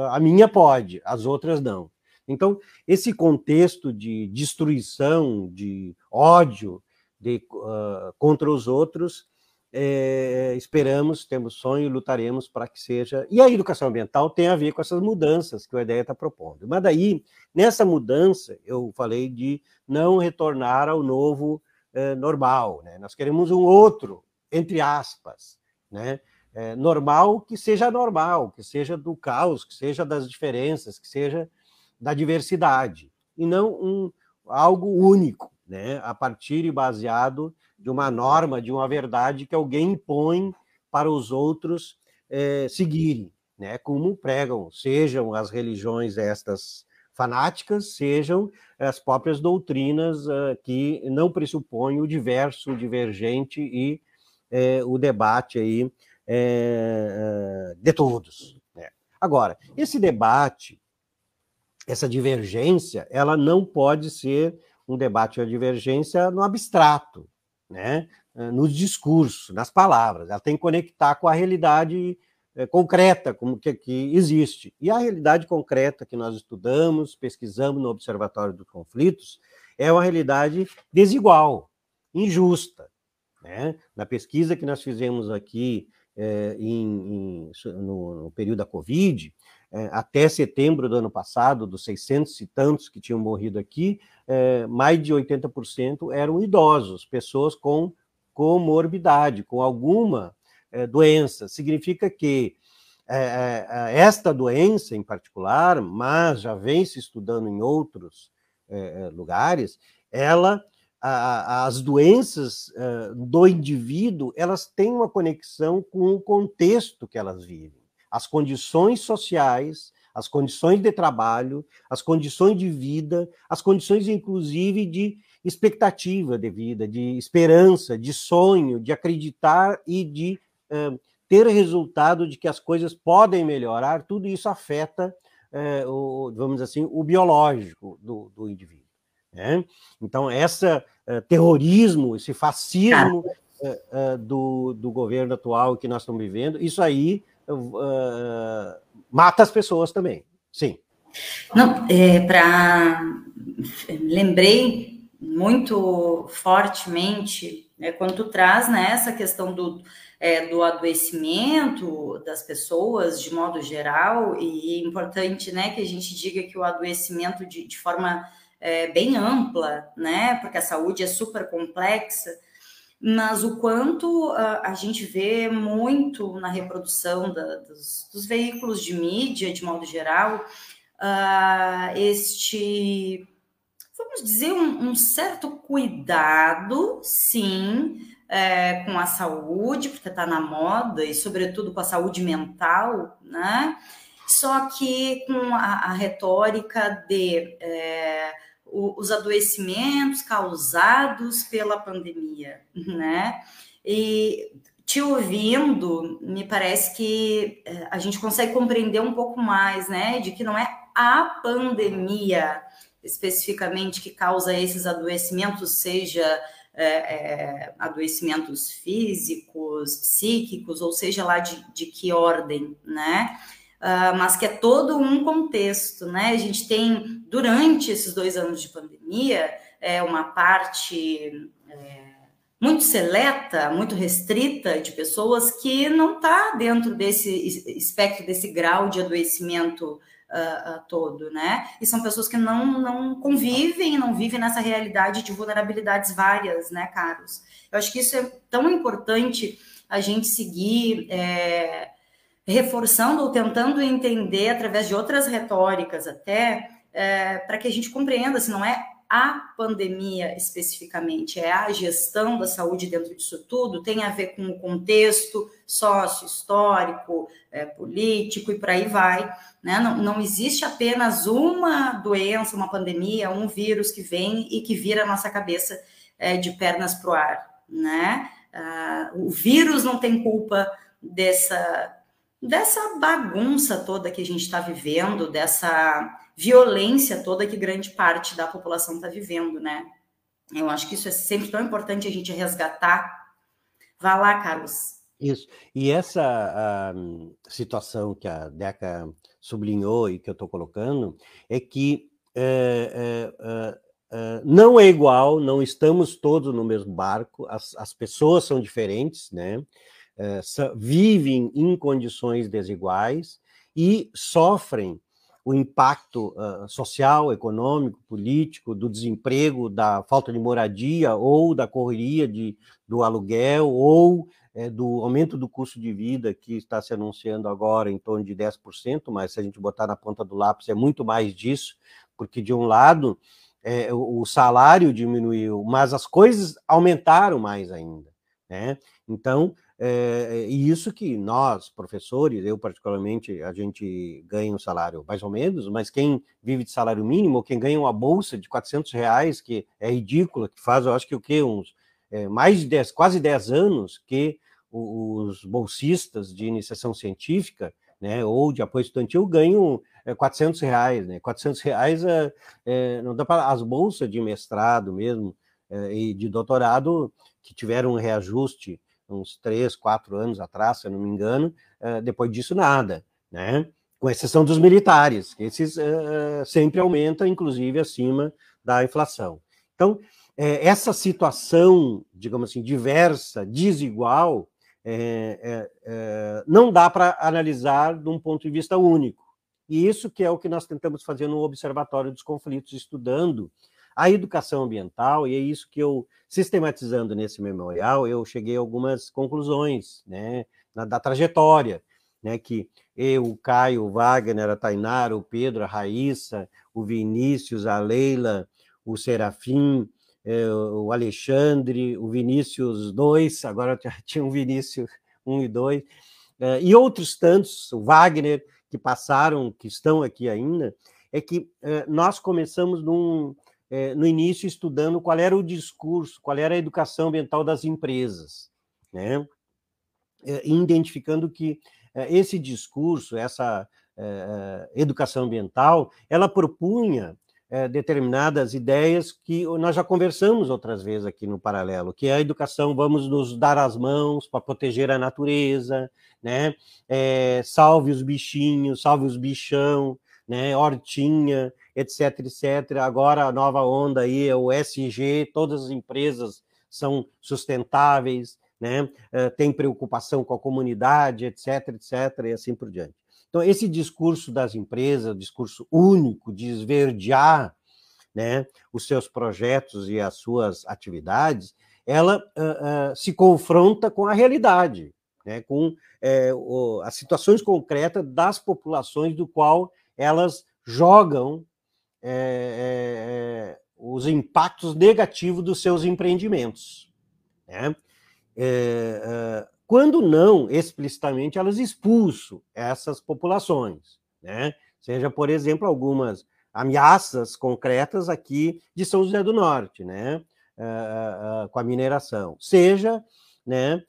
a minha pode, as outras não. Então, esse contexto de destruição, de ódio de, uh, contra os outros, é, esperamos, temos sonho, lutaremos para que seja. E a educação ambiental tem a ver com essas mudanças que a ideia está propondo. Mas daí, nessa mudança, eu falei de não retornar ao novo eh, normal. Né? Nós queremos um outro entre aspas, né? É normal que seja normal, que seja do caos, que seja das diferenças, que seja da diversidade, e não um, algo único, né? a partir e baseado de uma norma, de uma verdade que alguém impõe para os outros é, seguirem, né? como pregam, sejam as religiões estas fanáticas, sejam as próprias doutrinas uh, que não pressupõem o diverso, o divergente e é, o debate aí é, de todos. Né? Agora, esse debate, essa divergência, ela não pode ser um debate ou divergência no abstrato, né? no discurso, nas palavras. Ela tem que conectar com a realidade é, concreta como que, que existe. E a realidade concreta que nós estudamos, pesquisamos no Observatório dos Conflitos, é uma realidade desigual, injusta, né? Na pesquisa que nós fizemos aqui é, em, em, no, no, período da Covid, é, até setembro do ano passado, dos 600 e tantos que tinham morrido aqui, é, mais de 80% eram idosos, pessoas com comorbidade, com alguma doença. Significa que esta doença em particular, mas já vem se estudando em outros lugares, ela as doenças do indivíduo, elas têm uma conexão com o contexto que elas vivem. As condições sociais, as condições de trabalho, as condições de vida, as condições, inclusive, de expectativa de vida, de esperança, de sonho, de acreditar e de uh, ter resultado de que as coisas podem melhorar, tudo isso afeta, uh, o, vamos assim, o biológico do, do indivíduo. Né? Então, esse uh, terrorismo, esse fascismo do, do governo atual que nós estamos vivendo, isso aí mata as pessoas também. Sim. Não, é, para lembrei muito fortemente é, quando tu traz né, essa questão do, é, do adoecimento das pessoas de modo geral, e é importante né, que a gente diga que o adoecimento de, de forma é, bem ampla, né? Porque a saúde é super complexa, mas o quanto a, a gente vê muito na reprodução da, dos, dos, veículos de mídia, de modo geral, uh, este, vamos dizer, um, um certo cuidado, sim, é, com a saúde, porque está na moda, e sobretudo com a saúde mental, né? Só que com a, a retórica de é, os adoecimentos causados pela pandemia, né? E te ouvindo, me parece que eh, a gente consegue compreender um pouco mais, né, de que não é a pandemia especificamente que causa esses adoecimentos, seja é, é, adoecimentos físicos, psíquicos, ou seja lá de, de que ordem, né? Uh, mas que é todo um contexto, né? A gente tem, durante esses dois anos de pandemia, é, uma parte é, muito seleta, muito restrita de pessoas que não está dentro desse espectro, desse grau de adoecimento uh, uh, todo, né? E são pessoas que não, não convivem, não vivem nessa realidade de vulnerabilidades várias, né, Carlos? Eu acho que isso é tão importante a gente seguir é, reforçando ou tentando entender através de outras retóricas até, é, para que a gente compreenda se não é a pandemia especificamente, é a gestão da saúde dentro disso tudo, tem a ver com o contexto sócio-histórico, é, político e por aí vai. Né? Não, não existe apenas uma doença, uma pandemia, um vírus que vem e que vira a nossa cabeça é, de pernas para o ar. Né? Ah, o vírus não tem culpa dessa, dessa bagunça toda que a gente está vivendo, dessa violência toda que grande parte da população está vivendo, né? Eu acho que isso é sempre tão importante a gente resgatar. Vá lá, Carlos. Isso. E essa situação que a Deca sublinhou e que eu estou colocando é que é, é, é, não é igual, não estamos todos no mesmo barco, as, as pessoas são diferentes, né? Vivem em condições desiguais e sofrem o impacto uh, social, econômico, político, do desemprego, da falta de moradia ou da correria de, do aluguel ou é, do aumento do custo de vida que está se anunciando agora em torno de 10%, mas se a gente botar na ponta do lápis é muito mais disso, porque de um lado é, o salário diminuiu, mas as coisas aumentaram mais ainda. Né? Então, é, e isso que nós, professores, eu particularmente, a gente ganha um salário mais ou menos, mas quem vive de salário mínimo, quem ganha uma bolsa de 400 reais, que é ridícula, que faz, eu acho que o quê? Uns é, mais de 10, quase 10 anos que os bolsistas de iniciação científica, né, ou de apoio estudantil ganham é, 400 reais, né? 400 reais é, é, não dá para as bolsas de mestrado mesmo é, e de doutorado que tiveram um reajuste uns três, quatro anos atrás, se eu não me engano, uh, depois disso nada, né? Com exceção dos militares, que esses uh, sempre aumentam, inclusive acima da inflação. Então, essa situação, digamos assim, diversa, desigual, é, é, não dá para analisar de um ponto de vista único. E isso que é o que nós tentamos fazer no Observatório dos Conflitos, estudando a educação ambiental, e é isso que eu, sistematizando nesse memorial, eu cheguei a algumas conclusões né, na, da trajetória, né, que eu, o Caio, o Wagner, a Tainara, o Pedro, a Raíssa, o Vinícius, a Leila, o Serafim, eh, o Alexandre, o Vinícius 2, agora tinha um Vinícius 1 um e 2, eh, e outros tantos, o Wagner, que passaram, que estão aqui ainda, é que eh, nós começamos num, no início estudando qual era o discurso, qual era a educação ambiental das empresas, né? É, identificando que é, esse discurso, essa é, é, educação ambiental, ela propunha é, determinadas ideias que nós já conversamos outras vezes aqui no paralelo, que é a educação, vamos nos dar as mãos para proteger a natureza, né? salve os bichinhos, salve os bichão, né? Hortinha, etc, etc. Agora a nova onda aí é o SG, todas as empresas são sustentáveis, né? Uh, tem preocupação com a comunidade, etc, etc, e assim por diante. Então, esse discurso das empresas, discurso único de esverdear né, os seus projetos e as suas atividades, ela uh, uh, se confronta com a realidade, né, com eh, o, as situações concretas das populações do qual elas jogam é, é, os impactos negativos dos seus empreendimentos. Né? É, quando não explicitamente, elas expulsam essas populações. Né? Seja, por exemplo, algumas ameaças concretas aqui de São José do Norte, né? com a mineração. Seja né,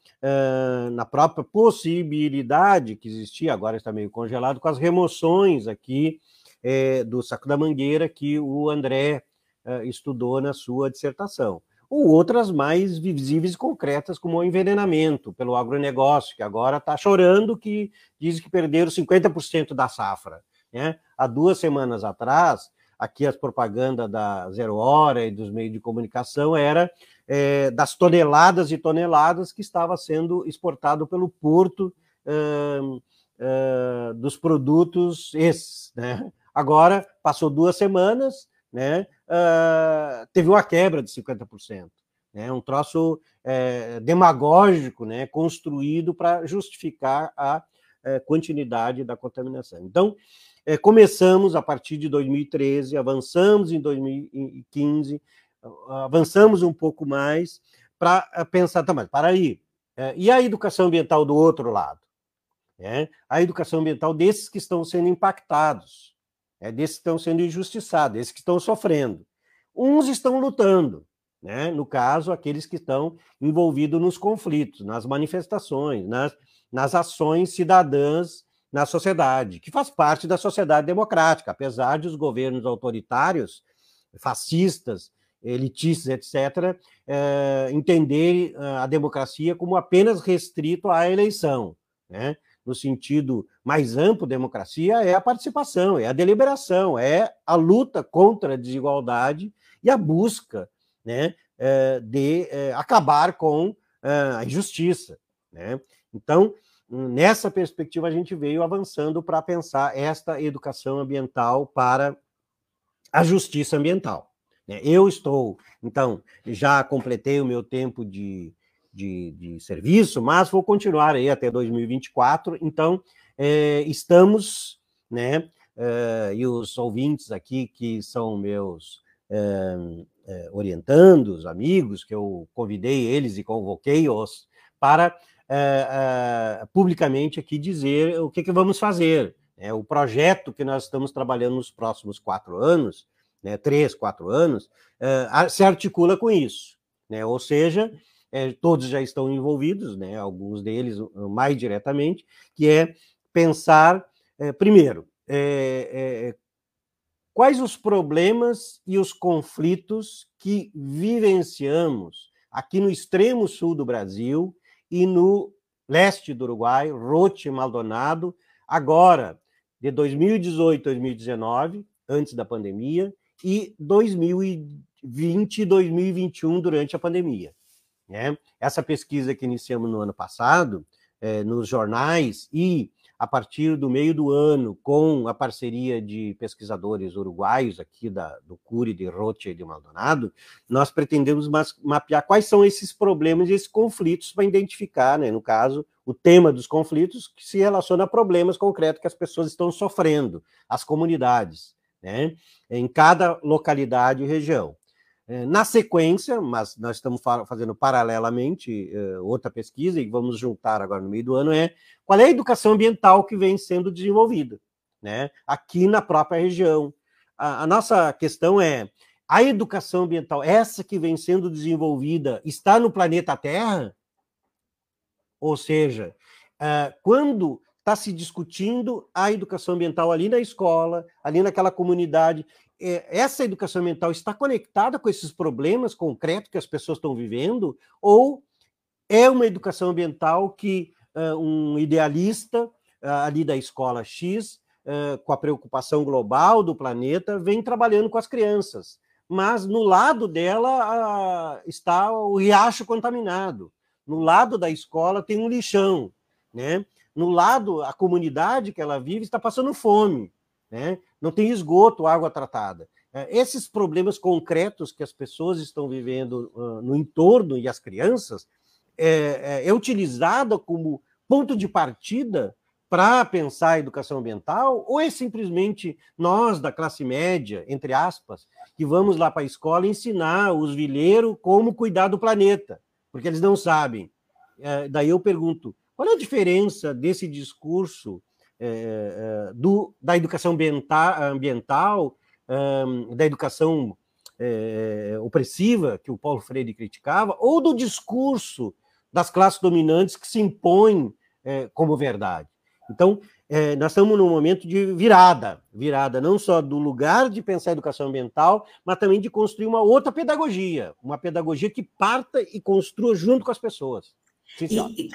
na própria possibilidade que existia, agora está meio congelado, com as remoções aqui é, do saco da mangueira que o André uh, estudou na sua dissertação. Ou outras mais visíveis e concretas, como o envenenamento pelo agronegócio, que agora está chorando, que diz que perderam 50% da safra. Né? Há duas semanas atrás, aqui as propagandas da Zero Hora e dos meios de comunicação era é, das toneladas e toneladas que estava sendo exportado pelo porto dos produtos esses, né? Agora, passou duas semanas, né? Uh, teve uma quebra de 50%. Né? Um troço é, demagógico, né? construído para justificar a é, continuidade da contaminação. Então, é, começamos a partir de 2013, avançamos em 2015, avançamos um pouco mais para pensar também, para aí, e a educação ambiental do outro lado? É, a educação ambiental desses que estão sendo impactados, é desses que estão sendo injustiçados, desses que estão sofrendo. Uns estão lutando, né? no caso, aqueles que estão envolvidos nos conflitos, nas manifestações, nas, nas ações cidadãs na sociedade, que faz parte da sociedade democrática, apesar de os governos autoritários, fascistas, elitistas, etc., é, entender eh, a democracia como apenas restrito à eleição. Né? No sentido mais amplo, democracia é a participação, é a deliberação, é a luta contra a desigualdade e a busca né, eh, de eh, acabar com eh, a injustiça. Né? Então, nessa perspectiva, a gente veio avançando para pensar esta educação ambiental para a justiça ambiental. Né? Eu estou, então, já completei o meu tempo de de, de serviço, mas vou continuar aí até 2024. Então, é, estamos, né? É, e os ouvintes aqui que são meus é, é orientandos, amigos, que eu convidei eles e convoquei-os para é, é, publicamente aqui dizer o que, que vamos fazer. É, o projeto que nós estamos trabalhando nos próximos quatro anos, né, três, quatro anos, se articula com isso. Né, ou seja, é, todos já estão envolvidos, né, alguns deles mais diretamente, que é pensar, é, primeiro, é, é, quais os problemas e os conflitos que vivenciamos aqui no extremo sul do Brasil e no leste do Uruguai, Rote Maldonado, agora, de 2018 a 2019, antes da pandemia, e 2020 e 2021 durante a pandemia. Né? Essa pesquisa que iniciamos no ano passado, é, nos jornais, e a partir do meio do ano, com a parceria de pesquisadores uruguaios aqui da, do Cury, de Rocha e de Maldonado, nós pretendemos mapear quais são esses problemas e esses conflitos para identificar, né, no caso, o tema dos conflitos que se relaciona a problemas concretos que as pessoas estão sofrendo, as comunidades, né, em cada localidade e região. É, na sequência, mas nós estamos fazendo paralelamente é, outra pesquisa e vamos juntar agora no meio do ano, é qual é a educação ambiental que vem sendo desenvolvida, né? Aqui na própria região. A, a nossa questão é a educação ambiental, essa que vem sendo desenvolvida, está no planeta Terra? Ou seja, é, quando está se discutindo a educação ambiental ali na escola, ali naquela comunidade, essa educação ambiental está conectada com esses problemas concretos que as pessoas estão vivendo, ou é uma educação ambiental que uh, um idealista uh, ali da escola X, uh, com a preocupação global do planeta, vem trabalhando com as crianças, mas no lado dela está o riacho contaminado, no lado da escola tem um lixão, né? No lado, a comunidade que ela vive está passando fome né? não tem esgoto, água tratada. É, esses problemas concretos que as pessoas estão vivendo uh, no entorno e as crianças é, é, é utilizada como ponto de partida para pensar a educação ambiental, ou é simplesmente nós, da classe média, entre aspas, que vamos lá para a escola ensinar os vileiros como cuidar do planeta, porque eles não sabem. É, daí eu pergunto, qual é a diferença desse discurso é, é, do, da educação ambiental, ambiental da educação é, opressiva, que o Paulo Freire criticava, ou do discurso das classes dominantes que se impõem como verdade. Então, nós estamos num momento de virada, virada não só do lugar de pensar a educação ambiental, mas também de construir uma outra pedagogia, uma pedagogia que parta e construa junto com as pessoas. Sim, e,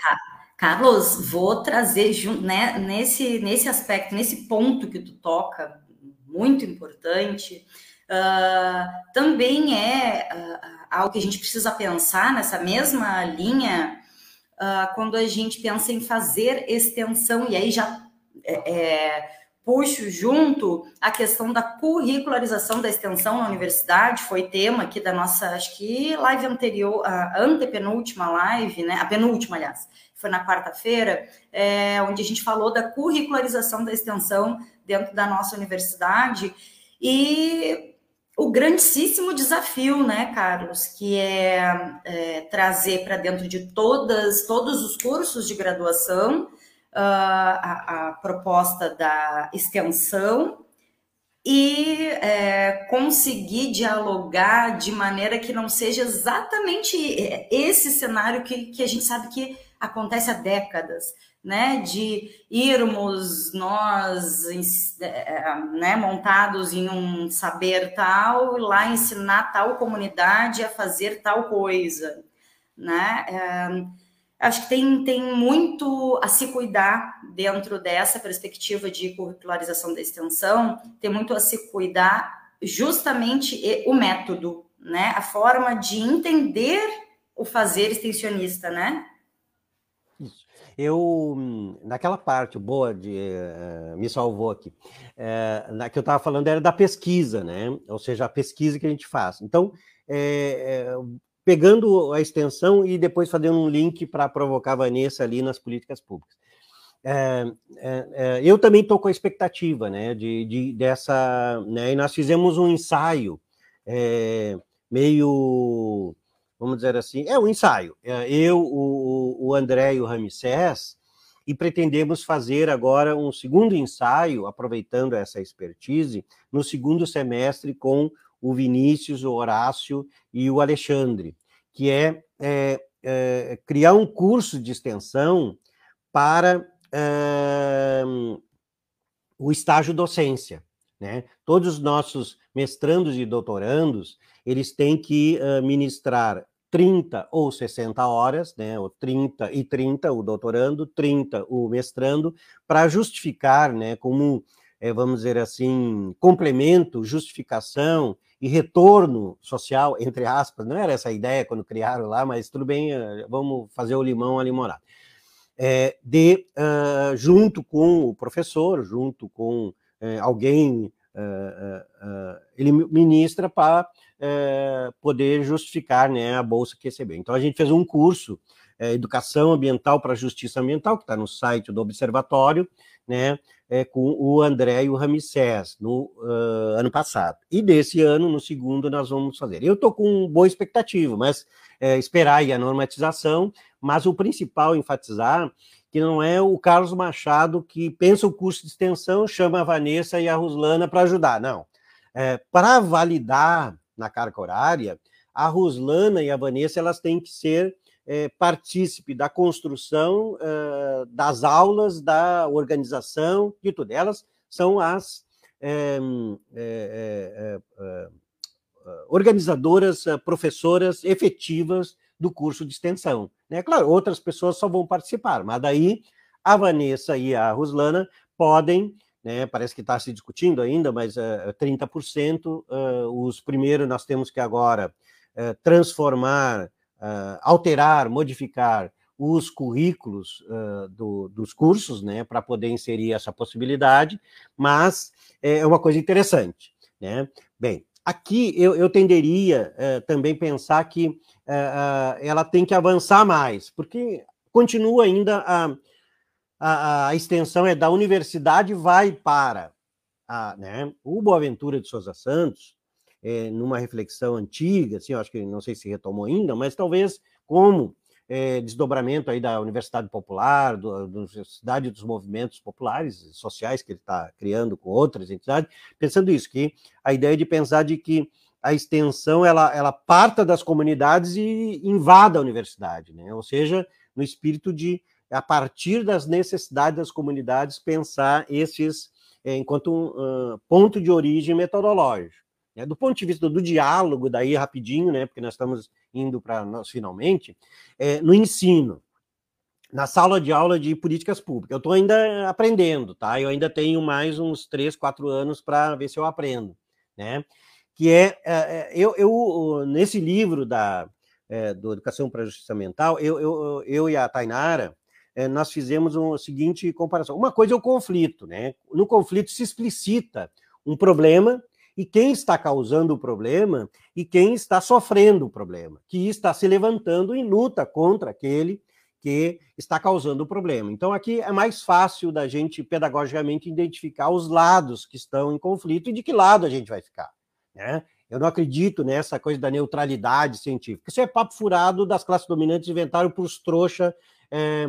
Carlos, vou trazer né, nesse, nesse aspecto, nesse ponto que tu toca, muito importante, uh, também é uh, algo que a gente precisa pensar nessa mesma linha uh, quando a gente pensa em fazer extensão, e aí já é, é, puxo junto a questão da curricularização da extensão na universidade, foi tema aqui da nossa, acho que live anterior, a antepenúltima live, né? A penúltima, aliás, foi na quarta-feira, é, onde a gente falou da curricularização da extensão dentro da nossa universidade. E o grandíssimo desafio, né, Carlos, que é, é trazer para dentro de todas, todos os cursos de graduação a, a proposta da extensão e é, conseguir dialogar de maneira que não seja exatamente esse cenário que, que a gente sabe que acontece há décadas, né? De irmos nós é, né, montados em um saber tal, lá ensinar tal comunidade a fazer tal coisa, né? É, acho que tem, tem muito a se cuidar dentro dessa perspectiva de curricularização da extensão, tem muito a se cuidar justamente o método, né? A forma de entender o fazer extensionista, né? Eu, naquela parte boa de uh, me salvou aqui, uh, na que eu estava falando era da pesquisa, né? Ou seja, a pesquisa que a gente faz. Então, é, é, pegando a extensão e depois fazendo um link para provocar a Vanessa ali nas políticas públicas. É, eu também estou com a expectativa, né, de, de, dessa, né, e nós fizemos um ensaio meio, vamos dizer assim, é um ensaio. É, eu, o, o André e o Ramsés, e pretendemos fazer agora um segundo ensaio, aproveitando essa expertise, no segundo semestre com o Vinícius, o Horácio e o Alexandre, que é, é, é criar um curso de extensão para é, o estágio docência. Né? Todos os nossos mestrandos e doutorandos, eles têm que ministrar 30 ou 60 horas, né, ou 30 e 30 o doutorando, 30 o mestrando, para justificar, né, como, é, vamos dizer assim, complemento, justificação e retorno social, entre aspas, não era essa a ideia quando criaram lá, mas tudo bem, vamos fazer o limão a limonada. É, de, uh, junto com o professor, junto com uh, alguém, ele ministra para poder justificar né, a bolsa que recebeu. Então, a gente fez um curso, Educação Ambiental para Justiça Ambiental, que está no site do Observatório, né, com o André e o Ramsés no uh, ano passado. E desse ano, no segundo, nós vamos fazer. Eu estou com boa expectativa, mas é, esperar a normatização, mas o principal enfatizar que não é o Carlos Machado que pensa o curso de extensão, chama a Vanessa e a Ruslana para ajudar, não. É, para validar na carga horária, a Ruslana e a Vanessa elas têm que ser é, partícipe da construção é, das aulas, da organização, de tudo. Elas são as é, organizadoras, professoras efetivas do curso de extensão. Né? Claro, outras pessoas só vão participar, mas daí a Vanessa e a Ruslana podem, né, parece que está se discutindo ainda, mas uh, 30%, uh, os primeiros nós temos que agora uh, transformar uh, alterar, modificar os currículos uh, do, dos cursos, né, para poder inserir essa possibilidade, mas é uma coisa interessante, né? Bem, aqui eu, eu tenderia uh, também pensar que uh, ela tem que avançar mais, porque continua ainda a, a, a extensão é da universidade vai para a, né, o Boaventura de Souza Santos, é, numa reflexão antiga, assim, eu acho que não sei se retomou ainda, mas talvez como é, desdobramento aí da Universidade Popular, do, da Universidade dos Movimentos Populares Sociais que ele está criando com outras entidades, pensando isso, que a ideia de pensar de que a extensão ela, ela parta das comunidades e invada a universidade, né? ou seja, no espírito de, a partir das necessidades das comunidades, pensar esses é, enquanto um uh, ponto de origem metodológico. Né? Do ponto de vista do diálogo, daí rapidinho, né, porque nós estamos indo para nós finalmente, é, no ensino, na sala de aula de políticas públicas. Eu estou ainda aprendendo, tá? Eu ainda tenho mais uns três, quatro anos para ver se eu aprendo, né? Que é, é, é eu, eu, nesse livro da é, do Educação para a Justiça Mental, eu, eu, eu e a Tainara, é, nós fizemos uma seguinte comparação. Uma coisa é o conflito, né? No conflito se explicita um problema e quem está causando o problema e quem está sofrendo o problema, que está se levantando em luta contra aquele que está causando o problema. Então, aqui é mais fácil da gente, pedagogicamente, identificar os lados que estão em conflito e de que lado a gente vai ficar. Né? Eu não acredito nessa coisa da neutralidade científica. Isso é papo furado das classes dominantes inventaram para os trouxa é,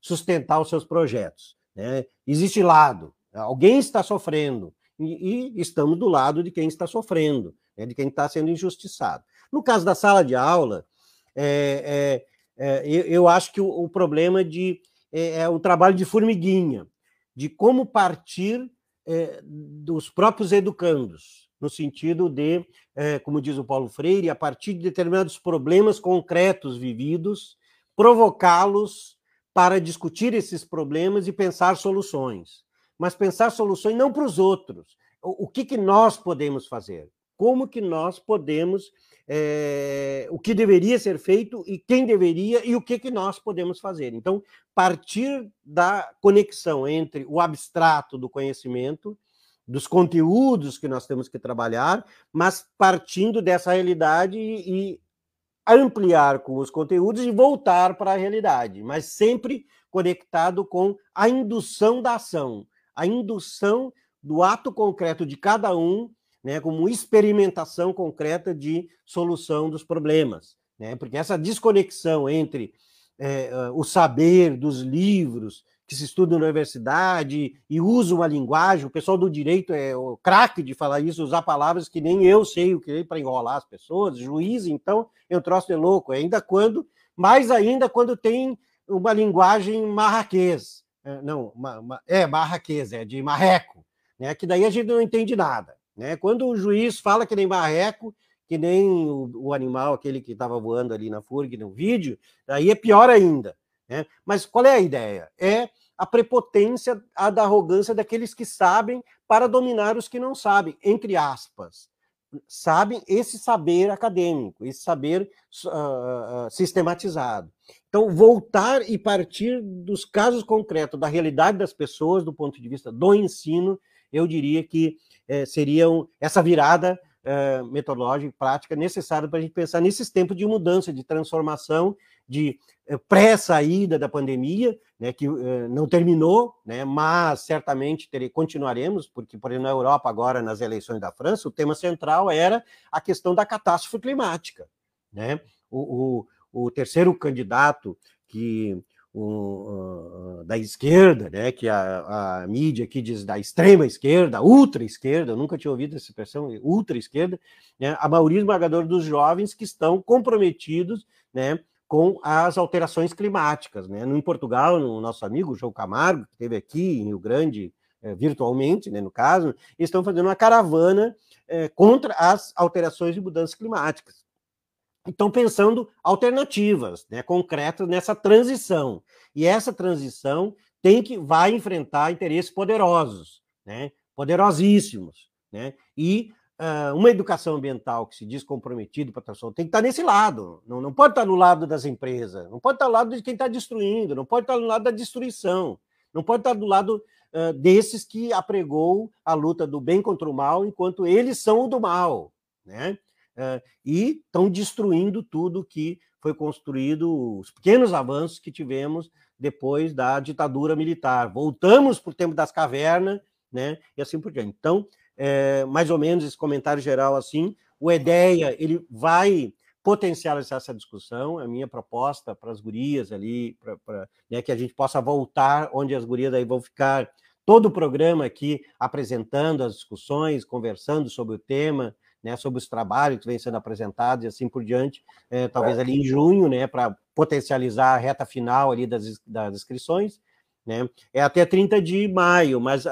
sustentar os seus projetos. Né? Existe lado. Alguém está sofrendo e, e estamos do lado de quem está sofrendo, né, de quem está sendo injustiçado. No caso da sala de aula, é, é, é, eu, eu, acho que o, o problema de, é, é, o trabalho de formiguinha, de como partir é, dos próprios educandos, no sentido de, é, como diz o Paulo Freire, a partir de determinados problemas concretos vividos, provocá-los para discutir esses problemas e pensar soluções mas pensar soluções não para os outros. O, o que, que nós podemos fazer? Como que nós podemos, é, o que deveria ser feito e quem deveria e o que, que nós podemos fazer. Então, partir da conexão entre o abstrato do conhecimento, dos conteúdos que nós temos que trabalhar, mas partindo dessa realidade e, e ampliar com os conteúdos e voltar para a realidade, mas sempre conectado com a indução da ação, a indução do ato concreto de cada um, né, como experimentação concreta de solução dos problemas. Né? Porque essa desconexão entre é, o saber dos livros que se estuda na universidade e usa uma linguagem, o pessoal do direito é o craque de falar isso, usar palavras que nem eu sei o que é para enrolar as pessoas, juiz, então, eu troço de louco, ainda quando, mais ainda quando tem uma linguagem marraquês, é, não, uma, uma, é marraquês, é de marreco, né? Que daí a gente não entende nada, né? Quando o juiz fala que nem marreco, que nem o, o animal, aquele que estava voando ali na FURG no vídeo, aí é pior ainda, né? Mas qual é a ideia? É a prepotência, a da arrogância daqueles que sabem para dominar os que não sabem, entre aspas. Sabem esse saber acadêmico, esse saber uh, sistematizado. Então, voltar e partir dos casos concretos, da realidade das pessoas, do ponto de vista do ensino, eu diria que é, seriam essa virada é, metodológica e prática necessária para a gente pensar nesses tempos de mudança, de transformação, de é, pré-saída da pandemia, né, que é, não terminou, né, mas certamente terei, continuaremos, porque, por exemplo, na Europa, agora, nas eleições da França, o tema central era a questão da catástrofe climática. Né? O, o, o terceiro candidato que uh, da esquerda, né, que a, a, mídia aqui diz da extrema esquerda, ultra esquerda, eu nunca tinha ouvido essa expressão, ultra esquerda, né, a maioria esmagadora dos jovens que estão comprometidos, né, com as alterações climáticas, né? No em Portugal, o no nosso amigo João Camargo, que esteve aqui em Rio Grande eh, virtualmente, né, no caso, estão fazendo uma caravana eh, contra as alterações e mudanças climáticas estão pensando alternativas, né, concretas nessa transição. E essa transição tem que vai enfrentar interesses poderosos, né, poderosíssimos, né, e uh, uma educação ambiental que se diz comprometida para a transição tem que estar nesse lado. Não, não pode estar no lado das empresas, não pode estar no lado de quem está destruindo, não pode estar no lado da destruição, não pode estar do lado uh, desses que apregou a luta do bem contra o mal, enquanto eles são o do mal, né? Uh, e estão destruindo tudo que foi construído, os pequenos avanços que tivemos depois da ditadura militar. Voltamos para o tempo das cavernas, né? E assim por diante. Então, é, mais ou menos esse comentário geral assim. O EDEA ele vai potencializar essa discussão. A minha proposta para as gurias ali, para né, que a gente possa voltar onde as gurias aí vão ficar todo o programa aqui apresentando as discussões, conversando sobre o tema, né, sobre os trabalhos que vêm sendo apresentados e assim por diante, é, talvez ali em junho, né, para potencializar a reta final ali das, das inscrições, né? É até 30 de maio, mas uh,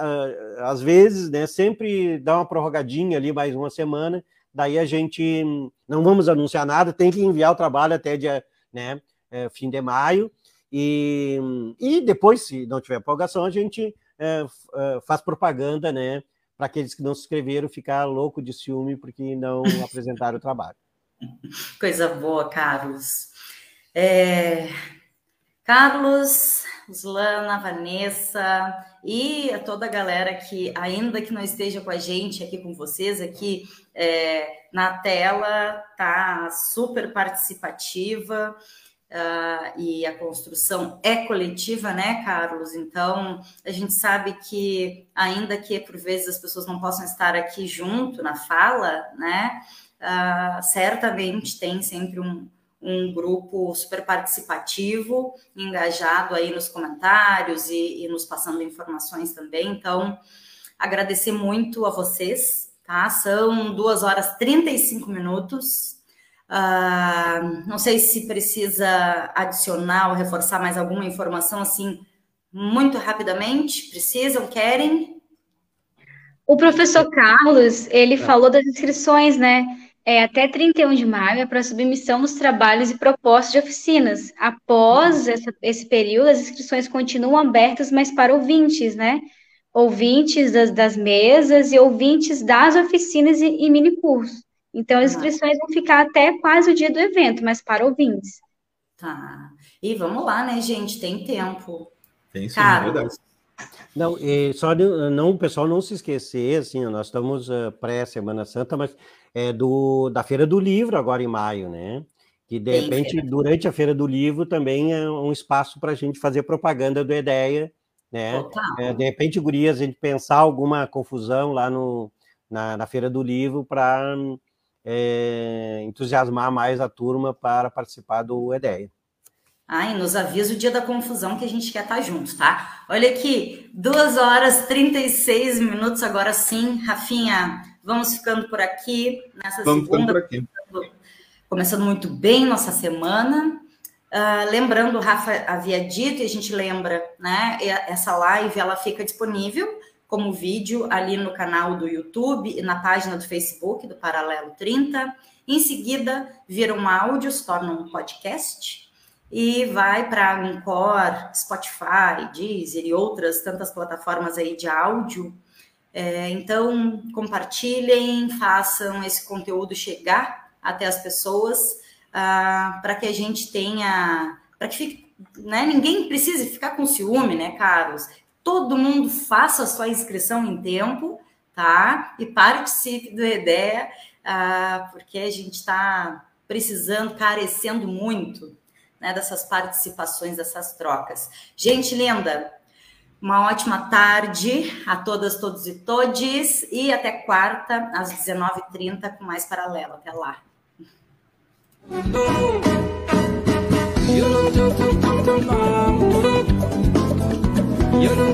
às vezes, né, sempre dá uma prorrogadinha ali mais uma semana, daí a gente não vamos anunciar nada, tem que enviar o trabalho até dia, né, é, fim de maio, e, e depois, se não tiver prorrogação, a gente é, é faz propaganda, né, para aqueles que não se inscreveram ficar louco de ciúme porque não apresentaram o trabalho. Coisa boa, Carlos. É... Carlos, Slana, Vanessa e a toda a galera que, ainda que não esteja com a gente aqui com vocês, aqui é, na tela, tá super participativa. Uh, e a construção é coletiva, né, Carlos? Então, a gente sabe que, ainda que por vezes as pessoas não possam estar aqui junto na fala, né, uh, certamente tem sempre um, um grupo super participativo, engajado aí nos comentários e, e nos passando informações também. Então, agradecer muito a vocês, tá? São duas horas 35 minutos. Uh, não sei se precisa adicionar ou reforçar mais alguma informação assim muito rapidamente. Precisam? Querem? O professor Carlos, ele é. falou das inscrições, né? é, até 31 de maio é para submissão dos trabalhos e propostas de oficinas. Após essa, esse período, as inscrições continuam abertas, mas para ouvintes, né? Ouvintes das, das mesas e ouvintes das oficinas e, e mini cursos. Então, as inscrições vão ficar até quase o dia do evento, mas para ouvintes. Tá. E vamos lá, né, gente? Tem tempo. Tem sim, Cara, é verdade. Não, e só não, o pessoal não se esquecer, assim, nós estamos uh, pré-Semana Santa, mas é do, da Feira do Livro, agora em maio, né? Que de repente, feira. durante a Feira do Livro, também é um espaço para a gente fazer propaganda do EDEA, né? É, de repente, Gurias, a gente pensar alguma confusão lá no, na, na Feira do Livro para é, entusiasmar mais a turma para participar do EDEA. Ai, nos avisa o dia da confusão que a gente quer estar tá junto, tá? Olha aqui, 2 horas 36 minutos agora sim, Rafinha. Vamos ficando por aqui nessa Vamos segunda. Por aqui. Começando muito bem nossa semana. Uh, lembrando, o Rafa havia dito, e a gente lembra, né? Essa live ela fica disponível como vídeo ali no canal do YouTube e na página do Facebook do Paralelo 30. Em seguida, vira um áudio, se torna um podcast e vai para Anchor, Spotify, Deezer e outras tantas plataformas aí de áudio é, então, compartilhem, façam esse conteúdo chegar até as pessoas ah, para que a gente tenha, para que fique, né, ninguém precise ficar com ciúme, né, Carlos? Todo mundo faça a sua inscrição em tempo, tá? E participe do EDEA, ah, porque a gente está precisando, carecendo muito né, dessas participações, dessas trocas. Gente linda, uma ótima tarde a todas, todos e todes. E até quarta, às 19h30, com mais paralelo. Até lá. You Yolun